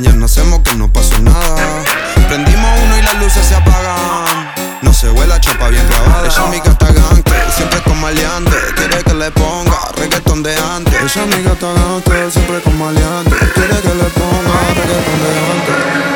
Mañana hacemos que no pasó nada. Prendimos uno y las luces se apagan. No se huele chapa bien clavada. Esa amiga está gante, siempre con maleante. Quiere que le ponga reggaetón de antes. Esa amiga está gante, siempre con maleante. Quiere que le ponga reggaetón de antes.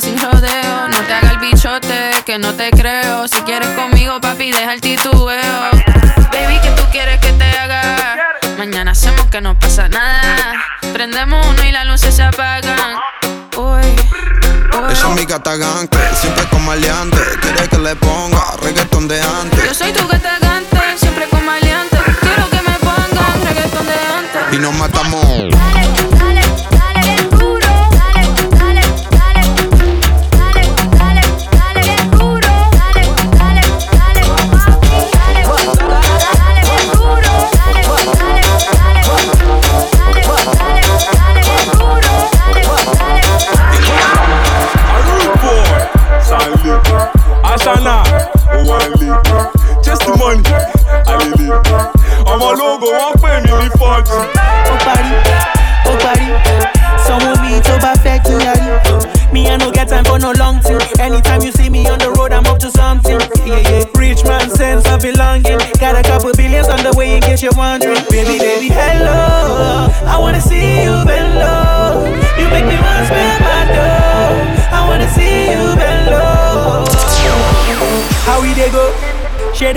Sin rodeo. No te haga el bichote, que no te creo. Si quieres conmigo, papi, deja el titubeo. Baby, que tú quieres que te haga? Mañana hacemos que no pasa nada. Prendemos uno y las luces se apagan. Uy, uy. Esa amiga está gante, siempre con maleante. Quiere que le ponga reggaetón de antes. Yo soy tu gatagante, siempre con maleante. Quiero que me pongan reggaetón de antes. Y nos matamos.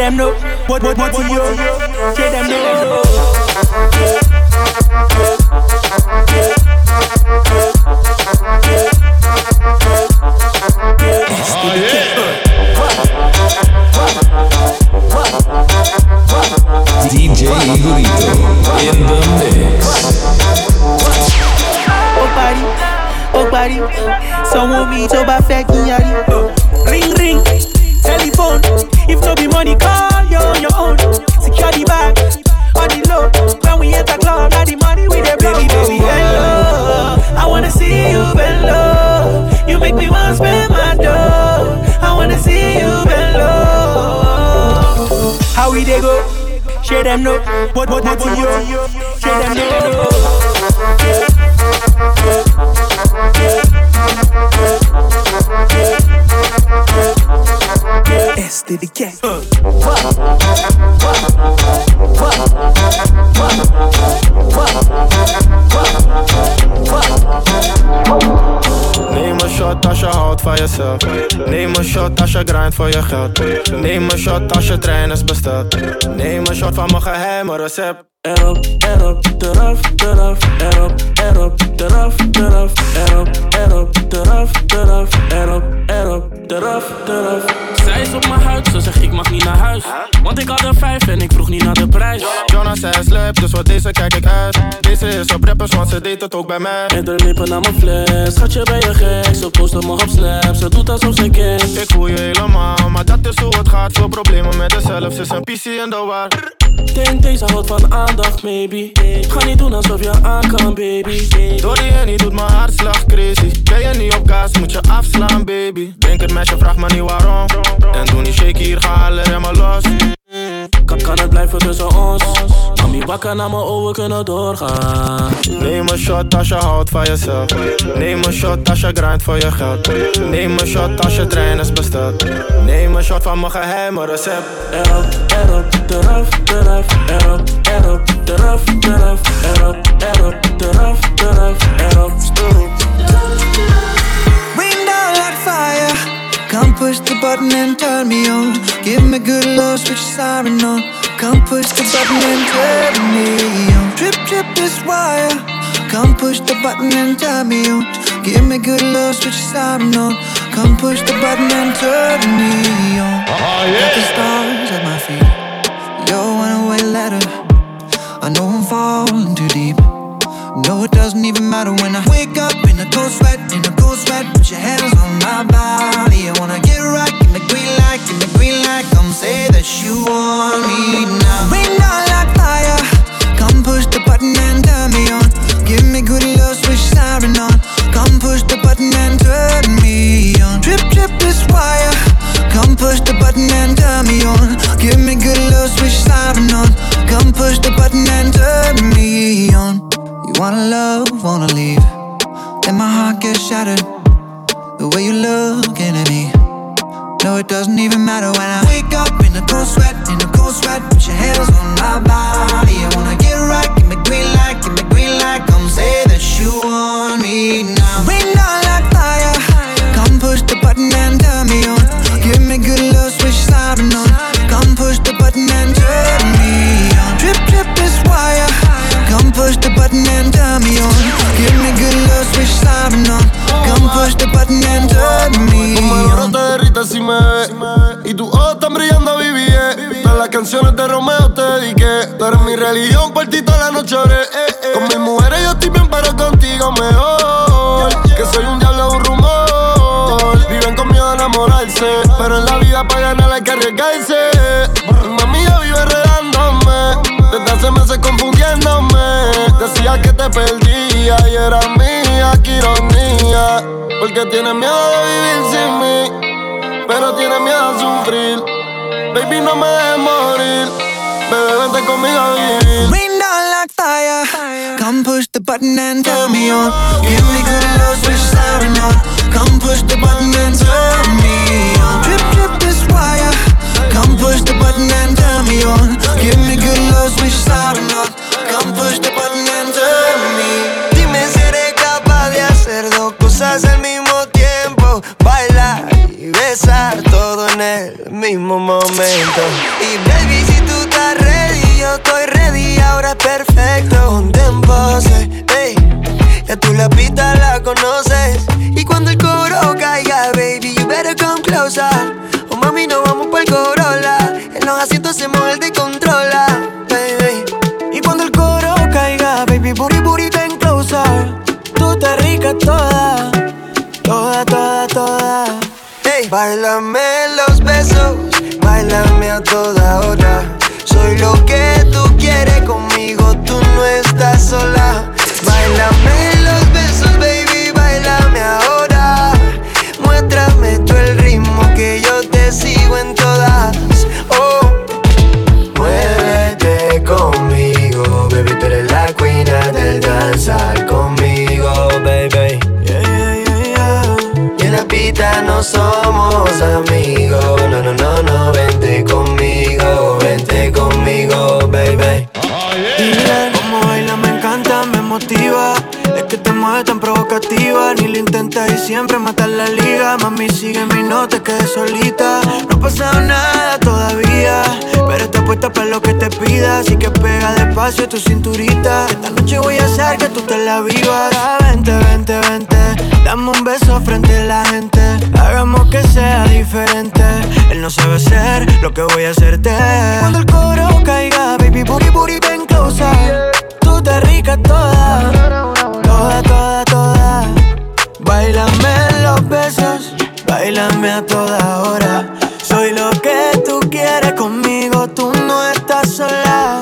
Them know. What what what you Share Neem een shot als je grindt voor je geld. Neem een shot als je trein is. Neem een shot van mijn geheime recept. Erop, erop, eraf, eraf, erop, erop, eraf, eraf, erop, erop, eraf, eraf, erop, erop, eraf, eraf. Zij is op mijn huid, ze zegt ik mag niet naar huis. Want ik had er vijf en ik vroeg niet naar de prijs. Jonas zei slap, dus voor deze kijk ik uit. Deze is op rappers, want ze deed het ook bij mij. En er lippen naar mijn fles, schatje ben je gek. Ze posten me op snap, ze doet alsof ze kent. Ik voel je helemaal, maar dat is hoe het gaat. Veel problemen met mezelf, ze is een PC in de war. Denk deze houdt van Ga niet doen alsof je aan kan, baby. Door die hennie doet mijn hartslag crazy. Ben je niet op gas, moet je afslaan, baby. Denk het meisje, vraag me niet waarom. En doe niet shake hier, ga alle remmen los. Kan, het blijven tussen ons. Mami, wakker naar me over kunnen doorgaan. Neem een shot als je houdt van jezelf. Neem een shot als je grindt voor je geld. Neem een shot als je trein is besteld. Neem een shot van mijn geheime recept. Erop, erop, eraf, eraf, erop, erop, eraf, eraf, erop, erop, eraf, eraf, erop, erop. Push the button and turn me on. Give me good love, switch your siren on. Come push the button and turn me on. Trip, trip this wire. Come push the button and turn me on. Give me good love, switch your siren on. Come push the button and turn me on. Ah, Got the stars at my feet. You're one way letter. I know I'm falling too deep. No, it doesn't even matter when I wake up cold sweat, in a cold sweat. Put your hands on my body. I wanna get right, give me green light, give me green light. Come say that you want me now. Rain down like fire. Come push the button and turn me on. Give me good love, switch siren on. Miedo de vivir sin mí Pero miedo a sufrir Baby, no me dejes morir Bebé, vente conmigo a vivir Rain down like fire. Come push the button and turn me on. Give me good love, switch siren on. Come push the button and turn me on. Drip, drip this wire. Come push the button and turn me on. Give me good love, switch momento. Y baby, si tú estás ready, yo estoy ready Ahora es perfecto, somos amigos, no, no, no, no, vente conmigo, vente conmigo, baby. Cómo baila, me encanta, me motiva. Es que te mueves tan provocativa. Ni lo intentas y siempre matas la liga. Mami, sigue mi no te quedes solita. No ha pasado nada todavía. Pero está puesta para lo que te pida. Así que pega despacio tu cinturita. Esta noche voy a hacer que tú te la vivas. Vente, vente, vente. Dame un beso frente a la gente. Hagamos que sea diferente. Él no sabe ser lo que voy a hacerte. Cuando el coro caiga, baby, booty, booty, ven closer. Tú te rica toda, toda, toda, toda. Bailame los besos, bailame a toda hora. Soy lo que tú quieres conmigo, tú no estás sola.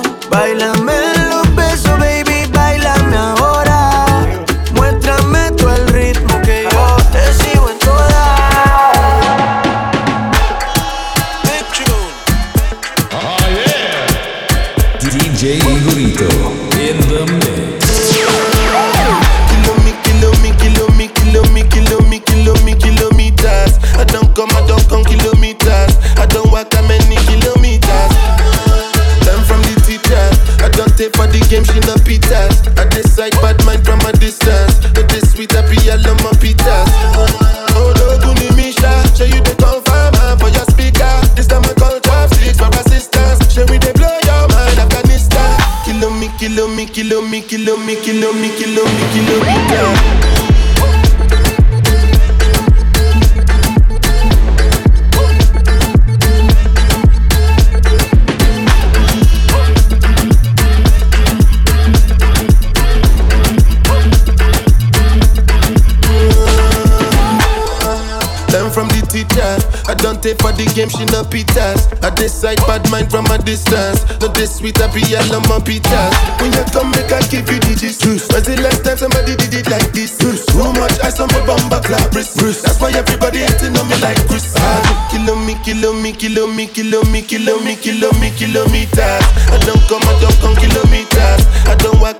Distance. No this sweet, I be all on my pitas. When you come, make I give you digits. When's the last time somebody did it like this? Too much ice on my bumper clap wrist. That's why everybody hating on me like Chris. Ah, Kilo me, kilo me, kilo me, kilo me, kilo me, kilo me, kilometers. I don't come, I don't come kilometers. I don't walk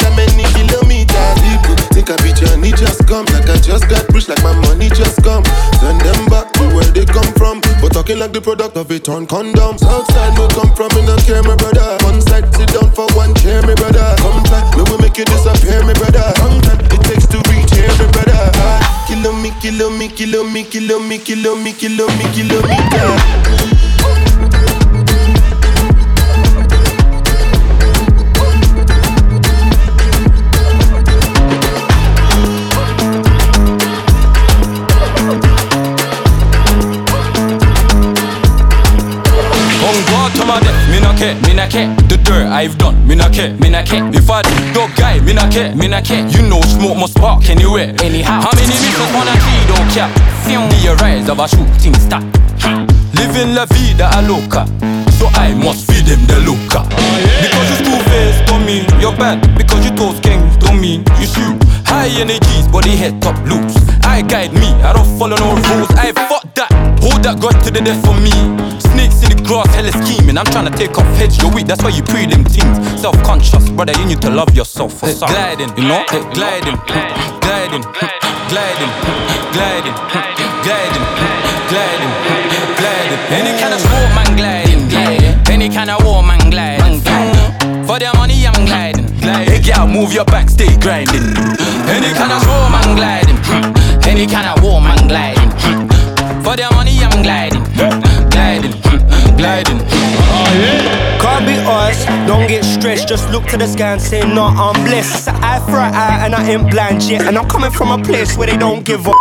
product of a torn condom. Southside me come from, me no care, my brother. One side, sit down for one chair, my brother. Come back, me will make you disappear, my brother. Long time it takes to reach here, my brother. Ah, Kilo me, kilo me, kilo me, kilo me, kilo me, kilo me, care, me not care. You know smoke must spark anywhere, anyhow. How many missions on a tree don't oh, care? See The rise of a shooting star. Living la vida a loca. So I must feed them the look loca. Because you two faced don't mean you're bad. Because you toast gangs don't mean you shoot. High energies, body head top loops. I guide me, I don't follow no rules. I fuck that. Hold that grudge to the death for me. Snakes in the grass, hella scheming. I'm trying to take off heads, you're weak, that's why you pre them things. Self conscious, brother, you need to love yourself. For some. gliding, you know? Hey, gliding, gliding, gliding, gliding, gliding, gliding, gliding. Any kind of sport, man, gliding. Any kind of war, man, gliding. For their money, I'm gliding. Hey, girl, move your back, stay grinding. Any kind of sport, man, gliding. Any kind of war, man, gliding. For their money, I'm gliding, gliding, gliding. Can't be us, don't get stressed. Just look to the sky and say, No, I'm blessed. It's an eye for an eye, and I ain't blind yet. And I'm coming from a place where they don't give up.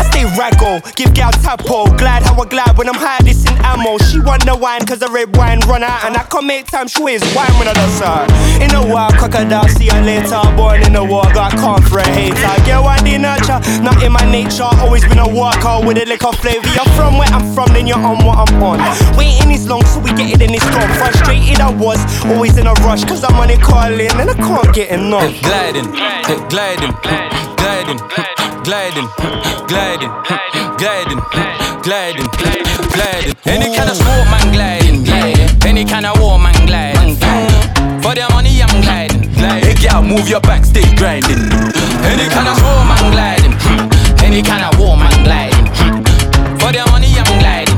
I stay raggo, give gal tapo. Glad how I glide when I'm high, this in ammo. She want the wine, cause the red wine run out. And I come make time, she ways wine when I dust her. In a while, crocodile, see her later. Born in the war, got calm for a hater. Get one the nurture, not in my nature. Always been a worker with a liquor flavor. You're from where I'm from, then you're on what I'm on. Waiting is long, so we get it in this gone. Frustrated I was, always in a rush, cause I'm on it calling, and I can't get enough. gliding, gliding, gliding, gliding, gliding, gliding, gliding, gliding. gliding. Any kind of sport, man, gliding, gliding. Any kind of war, man, gliding. For their money, I'm gliding, gliding. Hey, girl, move your back, stay grinding. Any kind of sport, man, gliding. Any kind of war, man, gliding. For their money, I'm gliding,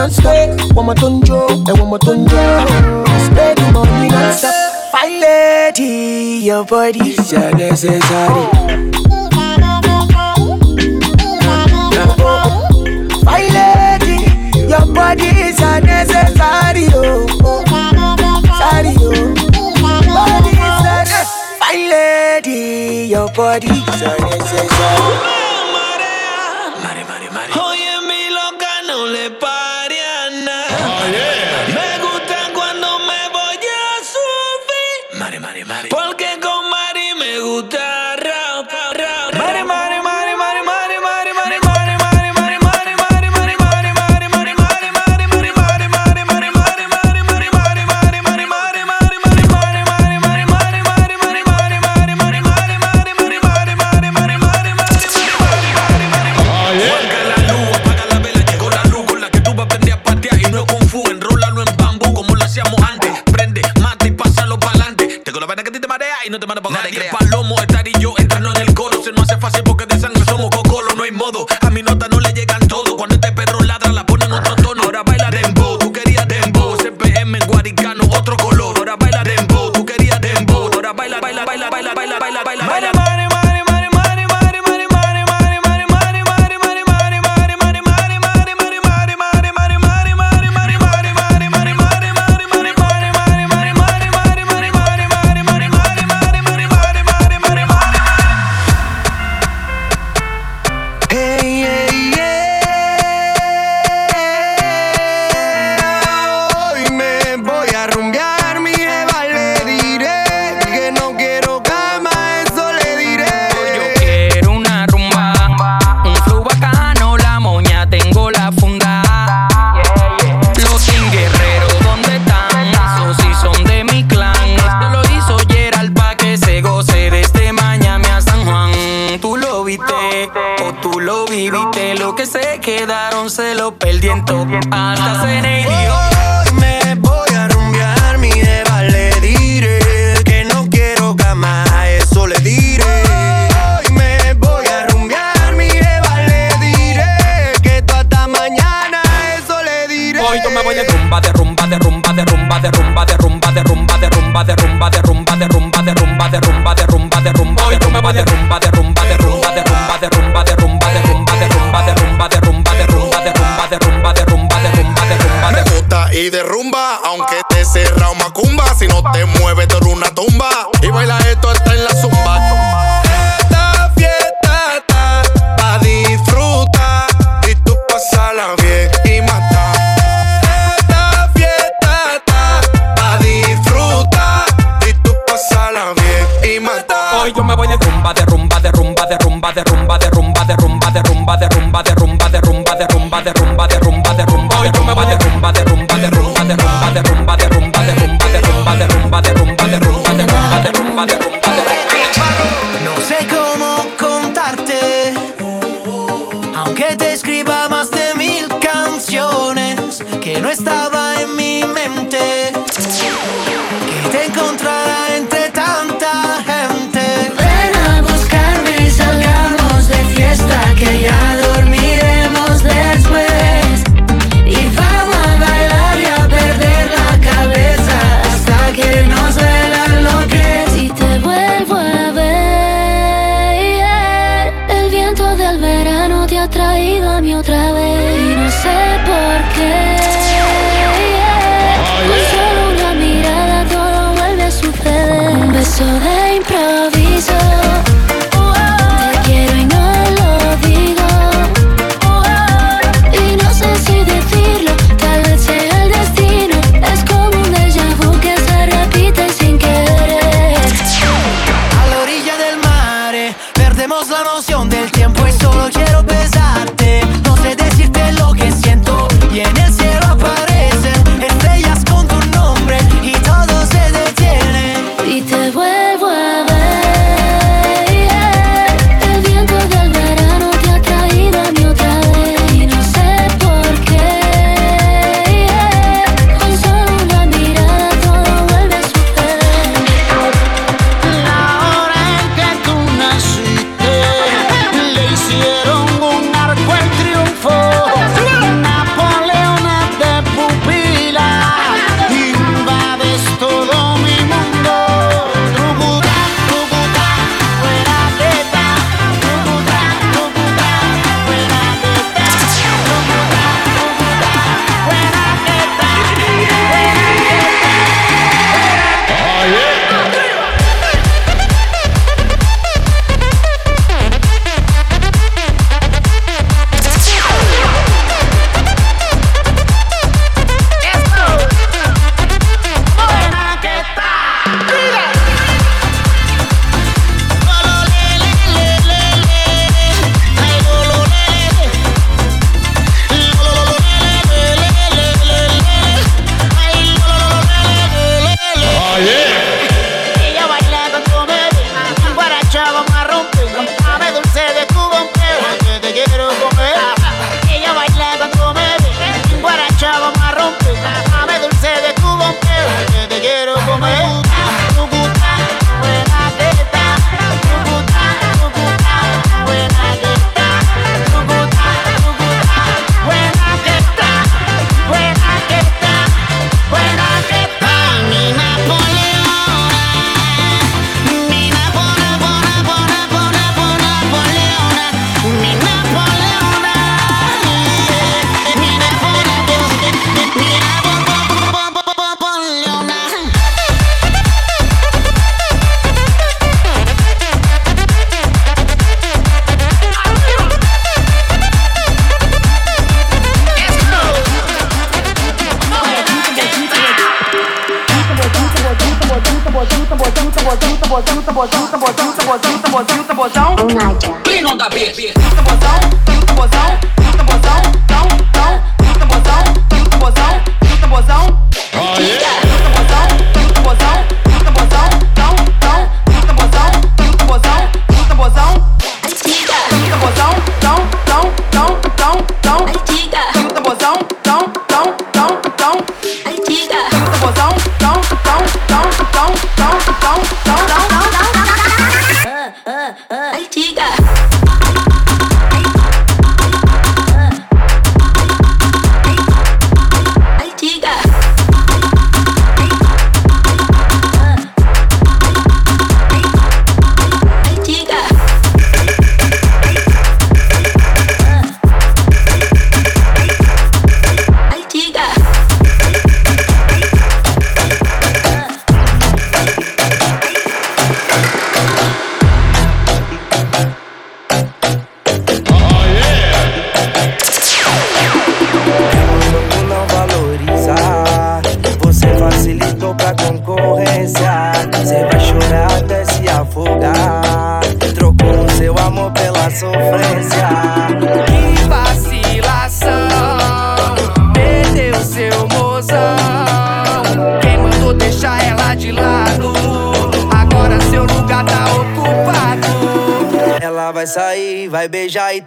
non stop. One more tonjo, and one more tonjo. Spend the money non stop. Fine lady, your body is necessary. Fine lady, your body is a necessary. Oh, oh. Body is a necessary. Fine lady, your body is a necessary. te escriba más de mil canciones que no estaba en mi mente. Que te encontrará entre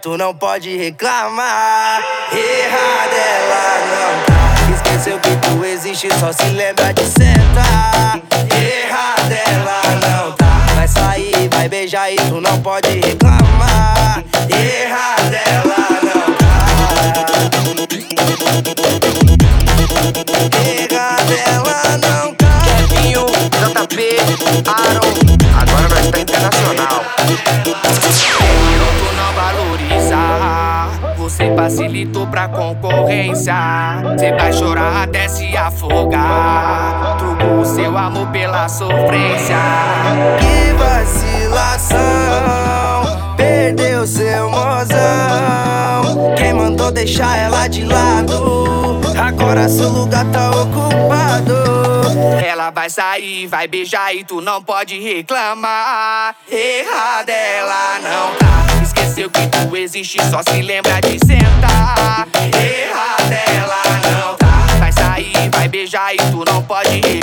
tú no afogar. Trocou seu amor pela sofrência. Que vacilação, perdeu seu mozão. Quem mandou deixar ela de lado? Agora seu lugar tá ocupado. Ela vai sair, vai beijar e tu não pode reclamar. Errada ela não tá. Esqueceu que tu existe, só se lembra de sentar. aí tu não pode ir.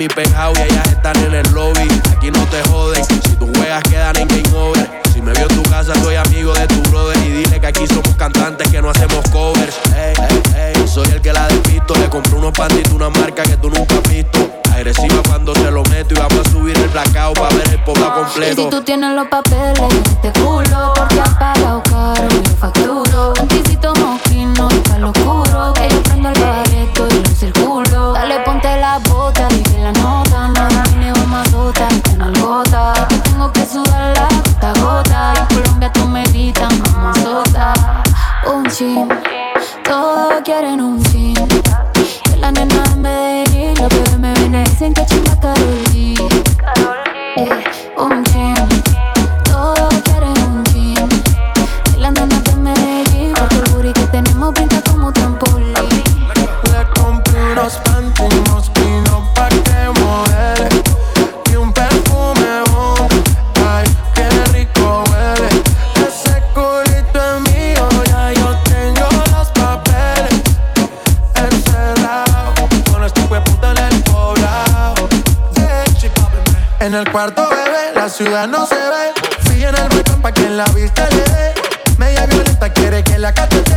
mi penthouse y ellas están en el lobby. Aquí no te joden, si tú juegas quedan en game over. Si me vio en tu casa, soy amigo de tu brother. Y dile que aquí somos cantantes que no hacemos covers. Ey, ey, ey, soy el que la despisto. Le compré unos pantitos, una marca que tú nunca has visto. Agresiva cuando se lo meto y vamos a subir el blackout para ver el poblado Y completo. si tú tienes los papeles, todos quieren un chin. Que la nena en Medellín, los bebés me ven y dicen que chinga Karol G. Eh, un chin, ciudad no se ve. Fui en el balcón pa' que la vista le dé Media violenta quiere que la cachete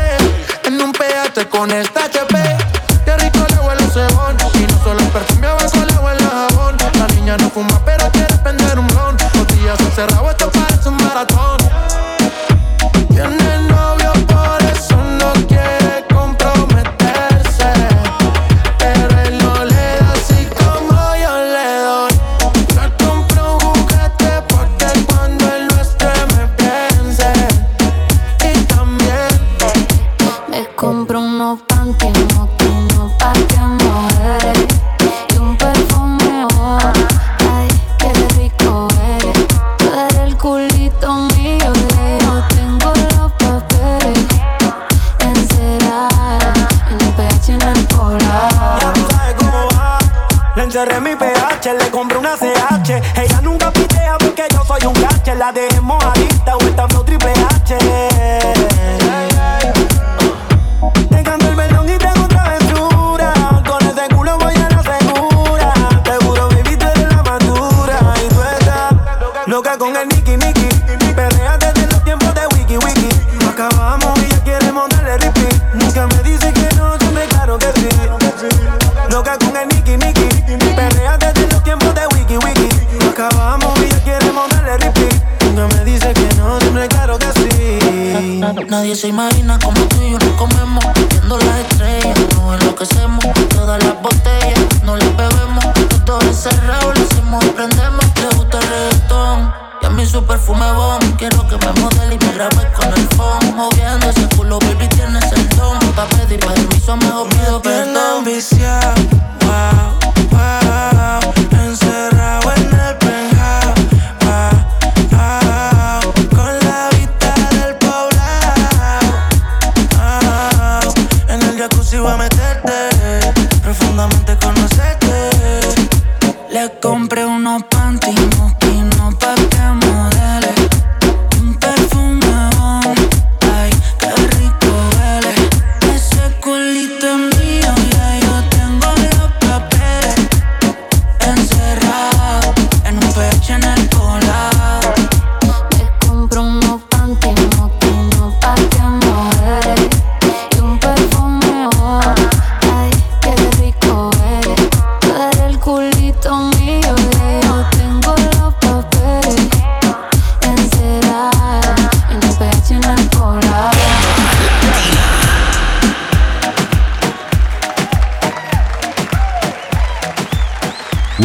Nadie se imagina como tú y yo nos comemos. Viendo las estrellas, nos enloquecemos. Todas las botellas, no las bebemos. Todo encerrado, lo hacemos y prendemos. Le gusta el reggaetón. Y a mí su perfume bomb. Quiero que me modele y me grabe con el phone. Moviendo ese culo, baby, tienes el don. Pa' pedir permiso, mejor pido perdón. enviciado, wow, wow. Encerrado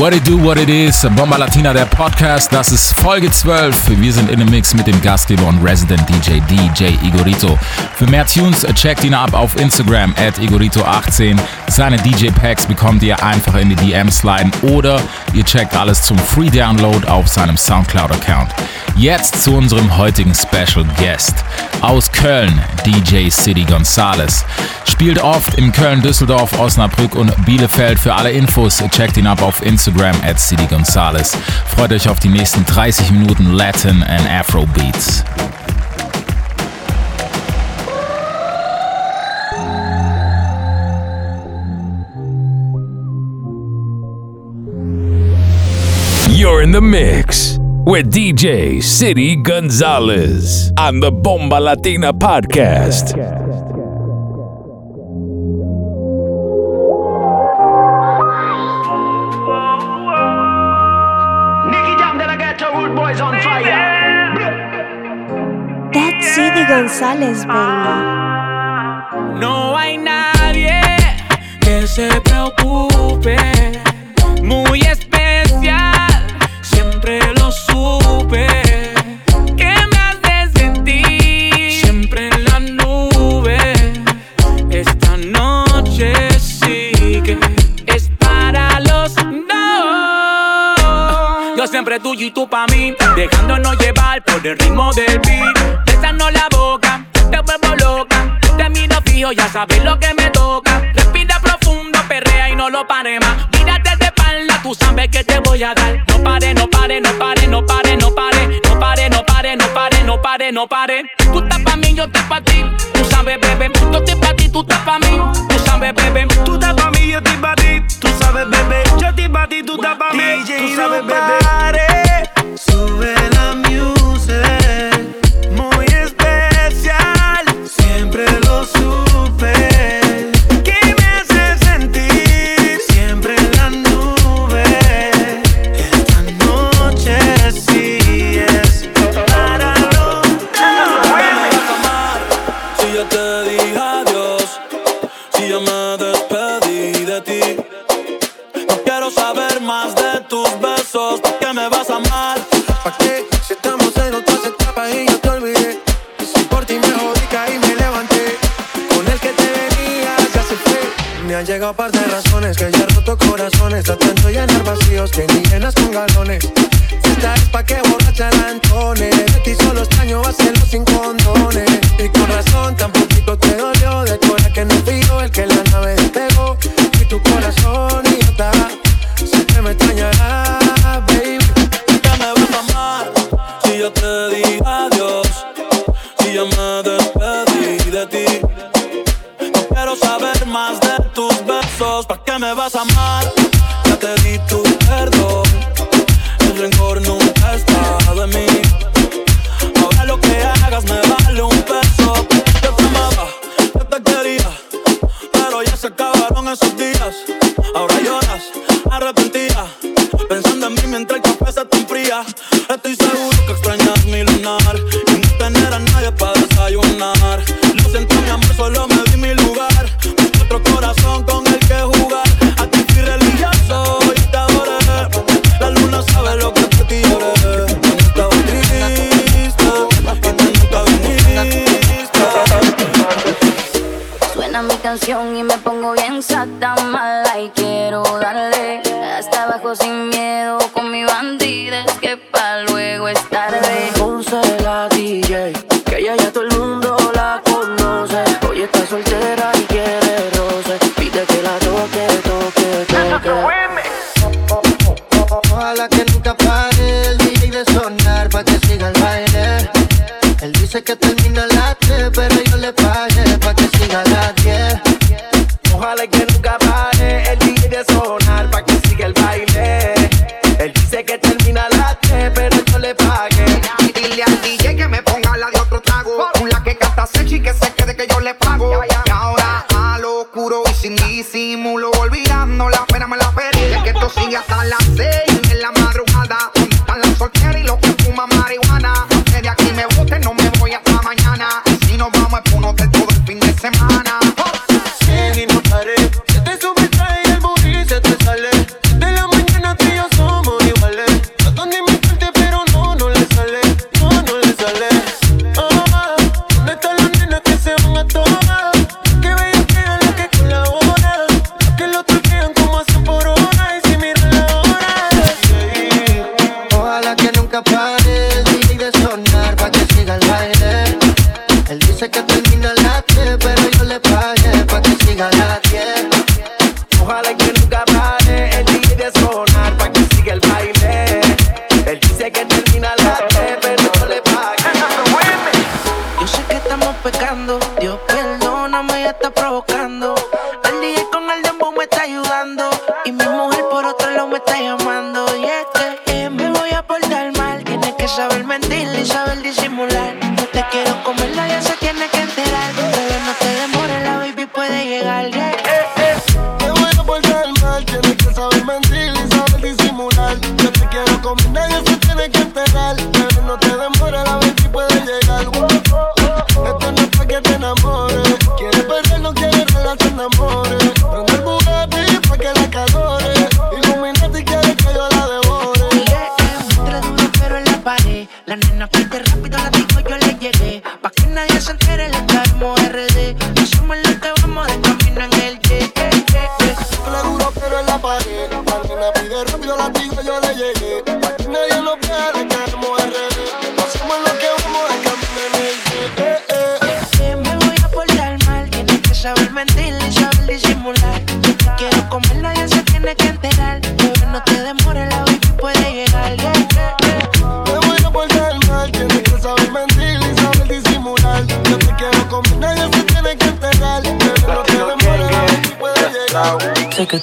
What it do, what it is, Bomba Latina, der Podcast, das ist Folge 12. Wir sind in dem Mix mit dem Gastgeber und Resident DJ, DJ Igorito. Für mehr Tunes checkt ihn ab auf Instagram at Igorito18. Seine DJ-Packs bekommt ihr einfach in die DMs sliden oder ihr checkt alles zum Free Download auf seinem Soundcloud-Account. Jetzt zu unserem heutigen Special Guest. Aus Köln, DJ City Gonzalez spielt oft in Köln, Düsseldorf, Osnabrück und Bielefeld. Für alle Infos checkt ihn ab auf Instagram at CD Gonzales. Freut euch auf die nächsten 30 Minuten Latin and Afro Beats. You're in the mix with DJ City Gonzalez on the Bomba Latina podcast. podcast. González Baby. No hay nadie que se preocupe, muy especial, siempre lo supe. Que me haces sentir siempre en la nube. Esta noche sí que es para los dos. Yo siempre tuyo y tú pa' mí, dejándonos llevar por el ritmo de saber lo que me toca. Respira profundo, perrea y no lo pare más. Mírate de espalda, tú sabes que te voy a dar. No pare, no pare, no pare, no pare, no pare. No pare, no pare, no pare, no pare, no pare. Tú estás pa' mí, yo estoy pa' ti. Tú sabes, bebé. Yo estoy pa' ti, tú estás pa' mí. Tú sabes, bebé. Tú estás pa' mí, yo estoy pa' ti. Tú sabes, bebé. Yo estoy pa' ti, tú estás pa' mí. Tú sabes, bebé. tengo par de razones que ya roto corazones, tratando de llenar vacíos que ni llenas con galones. Esta es pa' que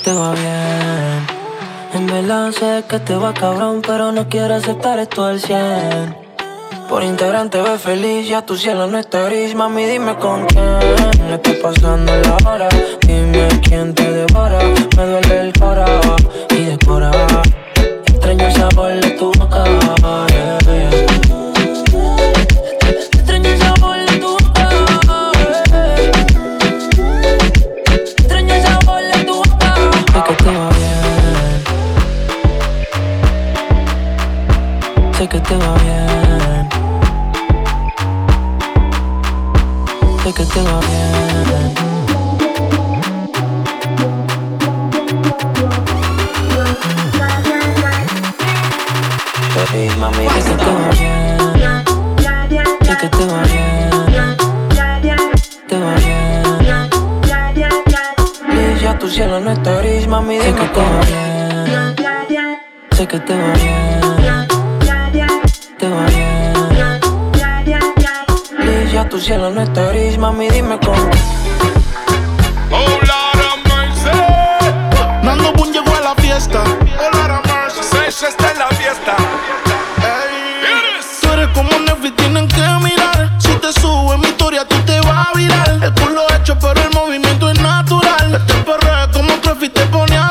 te va bien. En verdad sé que te va cabrón, pero no quiero aceptar esto al 100. Por Instagram te ves feliz, ya tu cielo no está gris. Mami, dime con quién estás pasando la hora. Dime quién te devora, me duele el cora y decora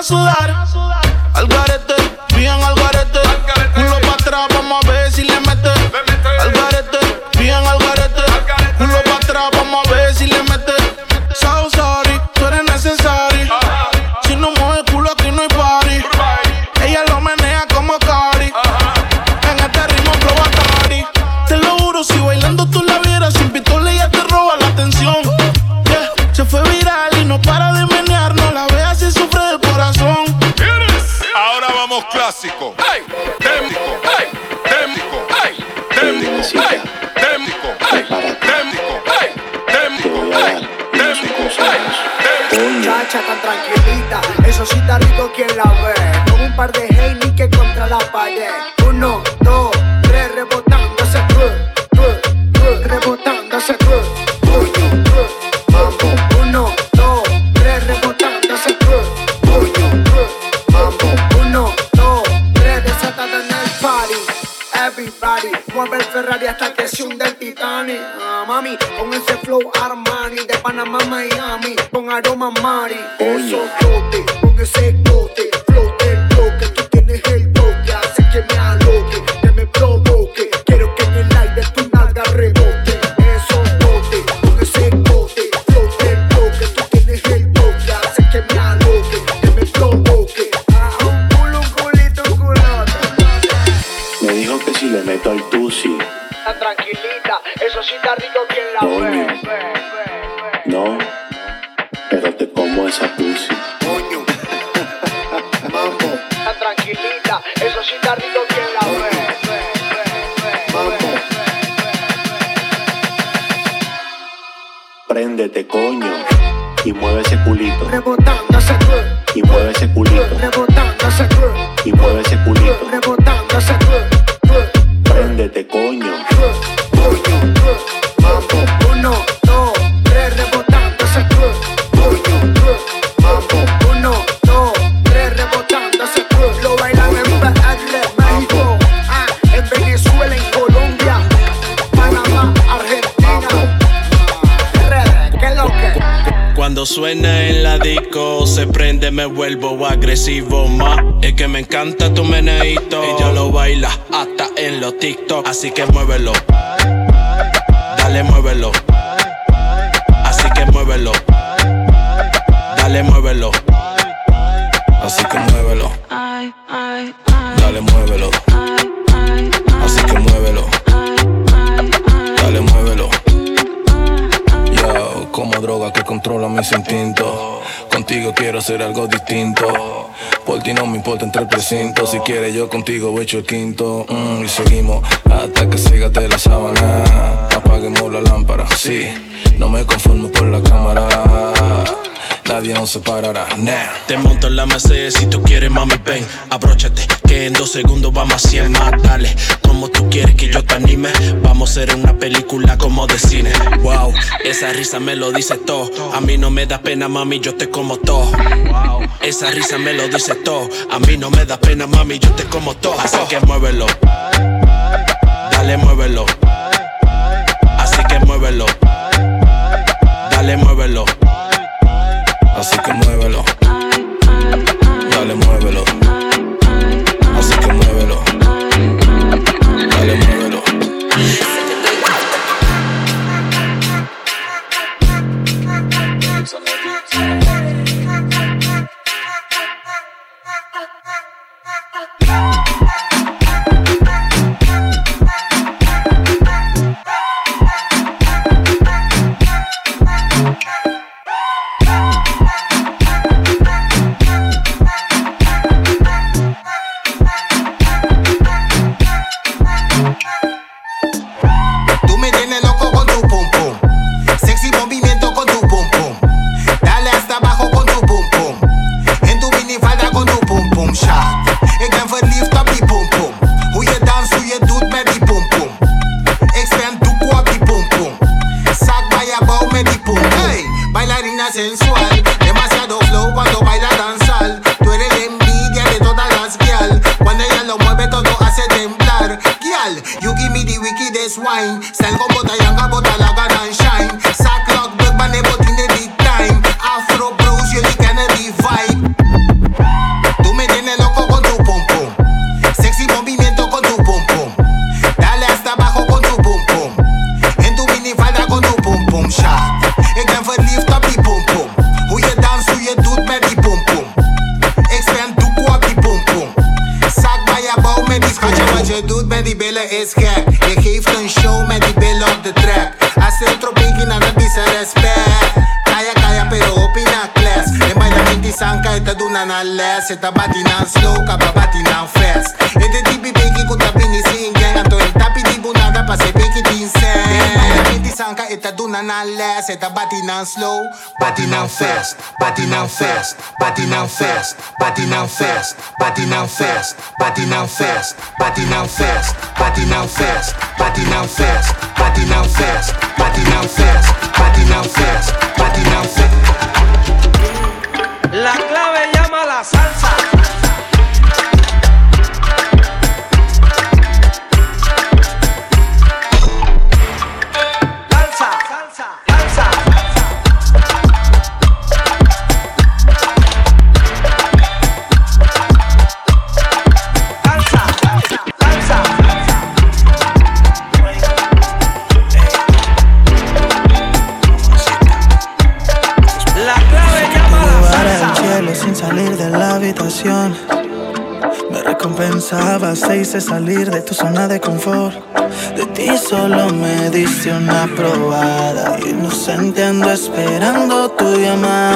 sudar. Me vuelvo agresivo más. Es que me encanta tu meneíto. Ella lo baila hasta en los TikTok. Así que muévelo. Dale, muévelo. Así que muévelo. Dale, muévelo. Quiero hacer algo distinto. Por ti no me importa entre el precinto. Si quieres, yo contigo hecho el quinto. Mm, y seguimos hasta que sígate la sábana. Apaguemos la lámpara. Sí, no me conformo por la cámara. Te monto en la Mercedes si tú quieres, mami, ven. Abróchate, que en dos segundos vamos a 100 más. Dale, como tú quieres que yo te anime. Vamos a hacer una película como de cine. Wow, esa risa me lo dice todo. A mí no me da pena, mami, yo te como todo. Esa risa me lo dice todo. A mí no me da pena, mami, yo te como todo. Así que muévelo. Dale, muévelo. Así que muévelo. Dale, muévelo. Así que muévelo. Dale, muévelo. now fast, body now fast, body now fast, body now fast, body now fast, body now fast, body now fast, body now fast. Salir de tu zona de confort. De ti solo me diste una probada. Inocente ando esperando tu llamada.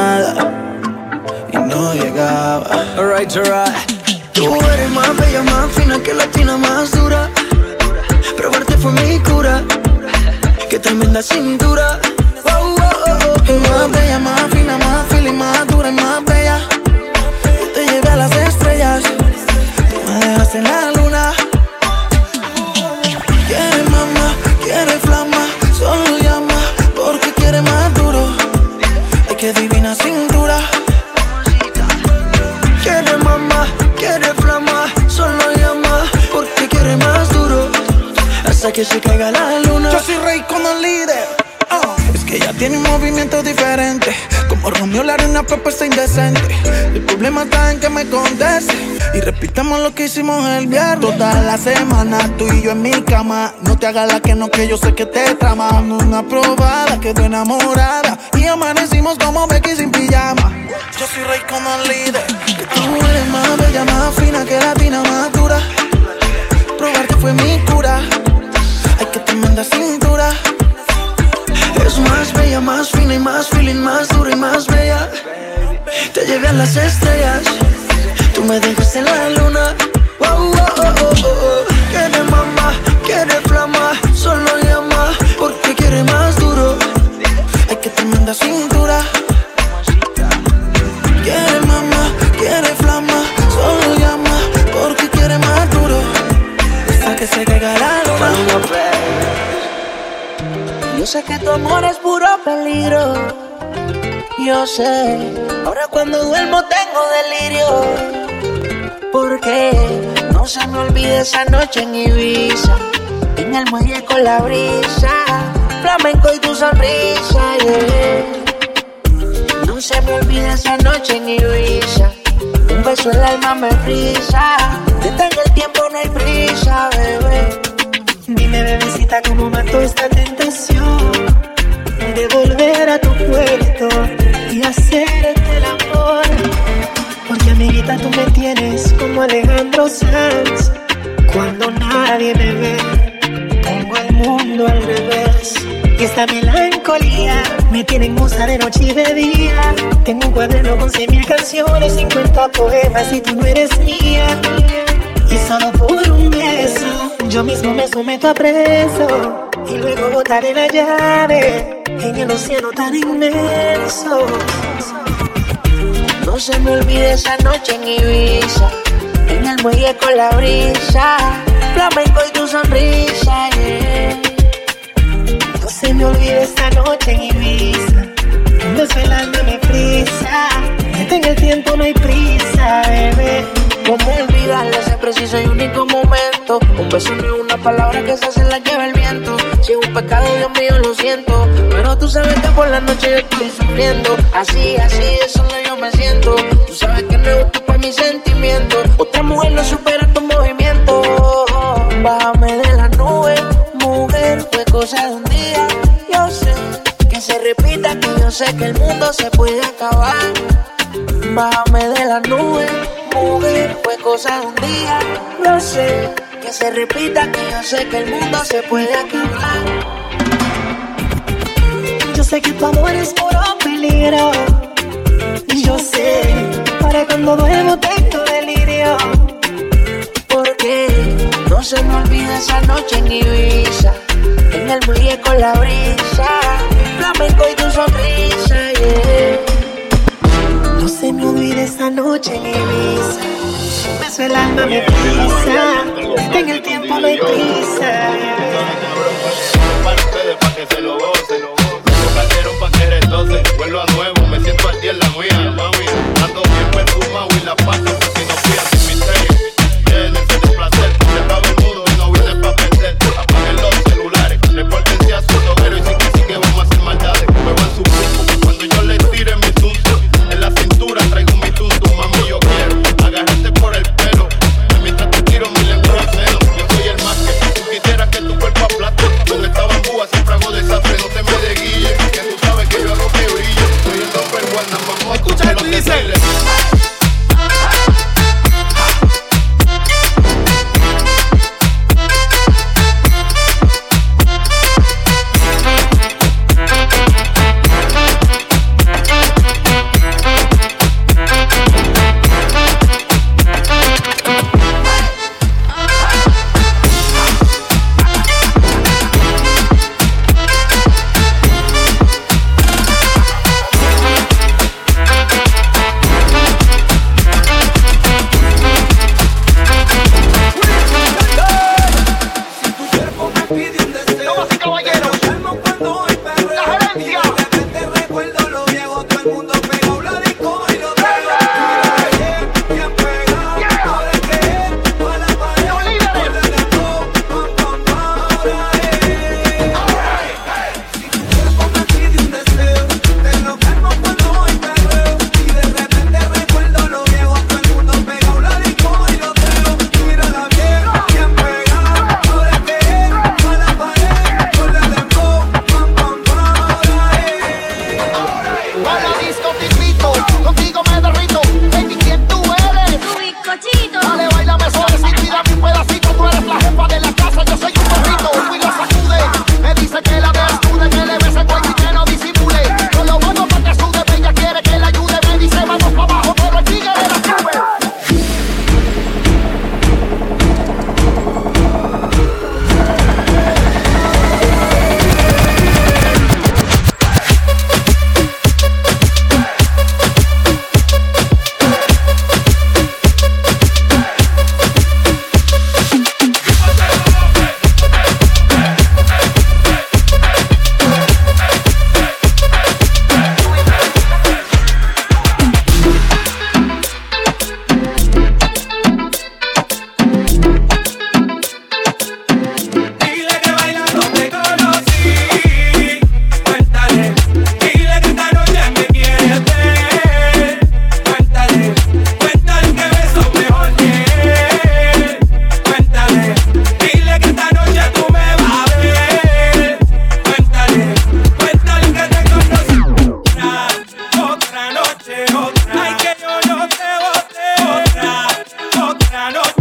Que hicimos el viernes. Toda la semana, tú y yo en mi cama. No te hagas la que no, que yo sé que te trama. Una probada, quedó enamorada. Y amanecimos como Becky sin pijama. Yo soy rey como el líder. Tú eres más bella, más fina que la tina más dura. Probarte fue mi cura. Ay, que tremenda cintura. Es más bella, más fina y más feeling, más dura y más bella. Te llevé a las estrellas. Tú me Ahora cuando duermo tengo delirio. Porque no se me olvide esa noche en Ibiza. En el muelle con la brisa. Flamenco y tu sonrisa. yeah. No se me olvide esa noche en Ibiza. Un beso el alma me frisa. Detengo el tiempo, no hay prisa, bebé. Dime, bebecita, cómo mató esta tentación de volver a tu puerto y hacerte el amor. Porque, amiguita, tú me tienes como Alejandro Sanz. Cuando nadie me ve, pongo el mundo al revés. Y esta melancolía me tiene en musa de noche y de día. Tengo un cuaderno con cien mil canciones, 50 poemas y tú no eres mía. Y solo por un beso, yo mismo me someto a preso. Y luego botaré la llave en el océano tan inmenso. No se me olvide esa noche en Ibiza. En el muelle con la brisa. Flamenco y tu sonrisa. No se me olvide esta noche en Ibiza. Un beso el alma me frisa. En el tiempo no hay prisa, bebé. ¿Cómo olvidarlo ese preciso y único momento? Un beso no es una palabra que se hace la lleva el viento. Si es un pecado, Dios mío, lo siento. Pero tú sabes que por la noche yo estoy sufriendo. Así, así, de solo yo me siento. Tú sabes que no es para mis sentimientos. Otra mujer no supera tu movimiento. Bájame de la nube, mujer, fue cosa de un día. Yo sé que se repita, que yo sé que el mundo se puede acabar. Bájame de la nube, mujer, fue cosa de un día. Yo sé que se repita, que yo sé que el mundo se puede acabar. Yo sé que tu amor es puro peligro. Y yo sé, para cuando duermo tengo delirio. Porque no se me olvida esa noche en Ibiza. En el muelle con la brisa. Flamenco y tu sonrisa, yeah. No se me olvide esa noche en Ibiza. Beso el alma me frisa. En el tiempo no hay prisa. Para ustedes, pa' que se lo gocen. Cayeron pa' que retosen. Vuelvo a nuevo, me siento al día en la mía, mami. Ando bien perfumado y la paso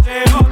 Mateo.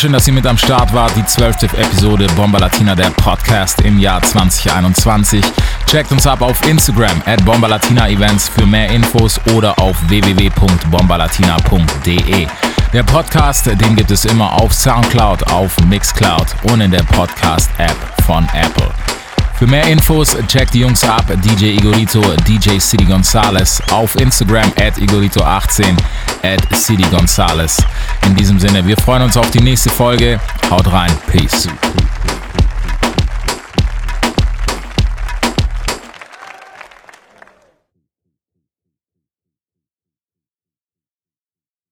Dankeschön, dass ihr mit am Start wart. Die zwölfte Episode Bomba Latina, der Podcast im Jahr 2021. Checkt uns ab auf Instagram at Bomba Latina Events für mehr Infos oder auf www.bombalatina.de. Der Podcast, den gibt es immer auf Soundcloud, auf Mixcloud und in der Podcast-App von Apple. Für mehr Infos checkt die Jungs ab, DJ Igorito, DJ City Gonzales auf Instagram at Igorito18 at City Gonzales. In diesem Sinne, wir freuen uns auf die nächste Folge. Haut rein, Peace.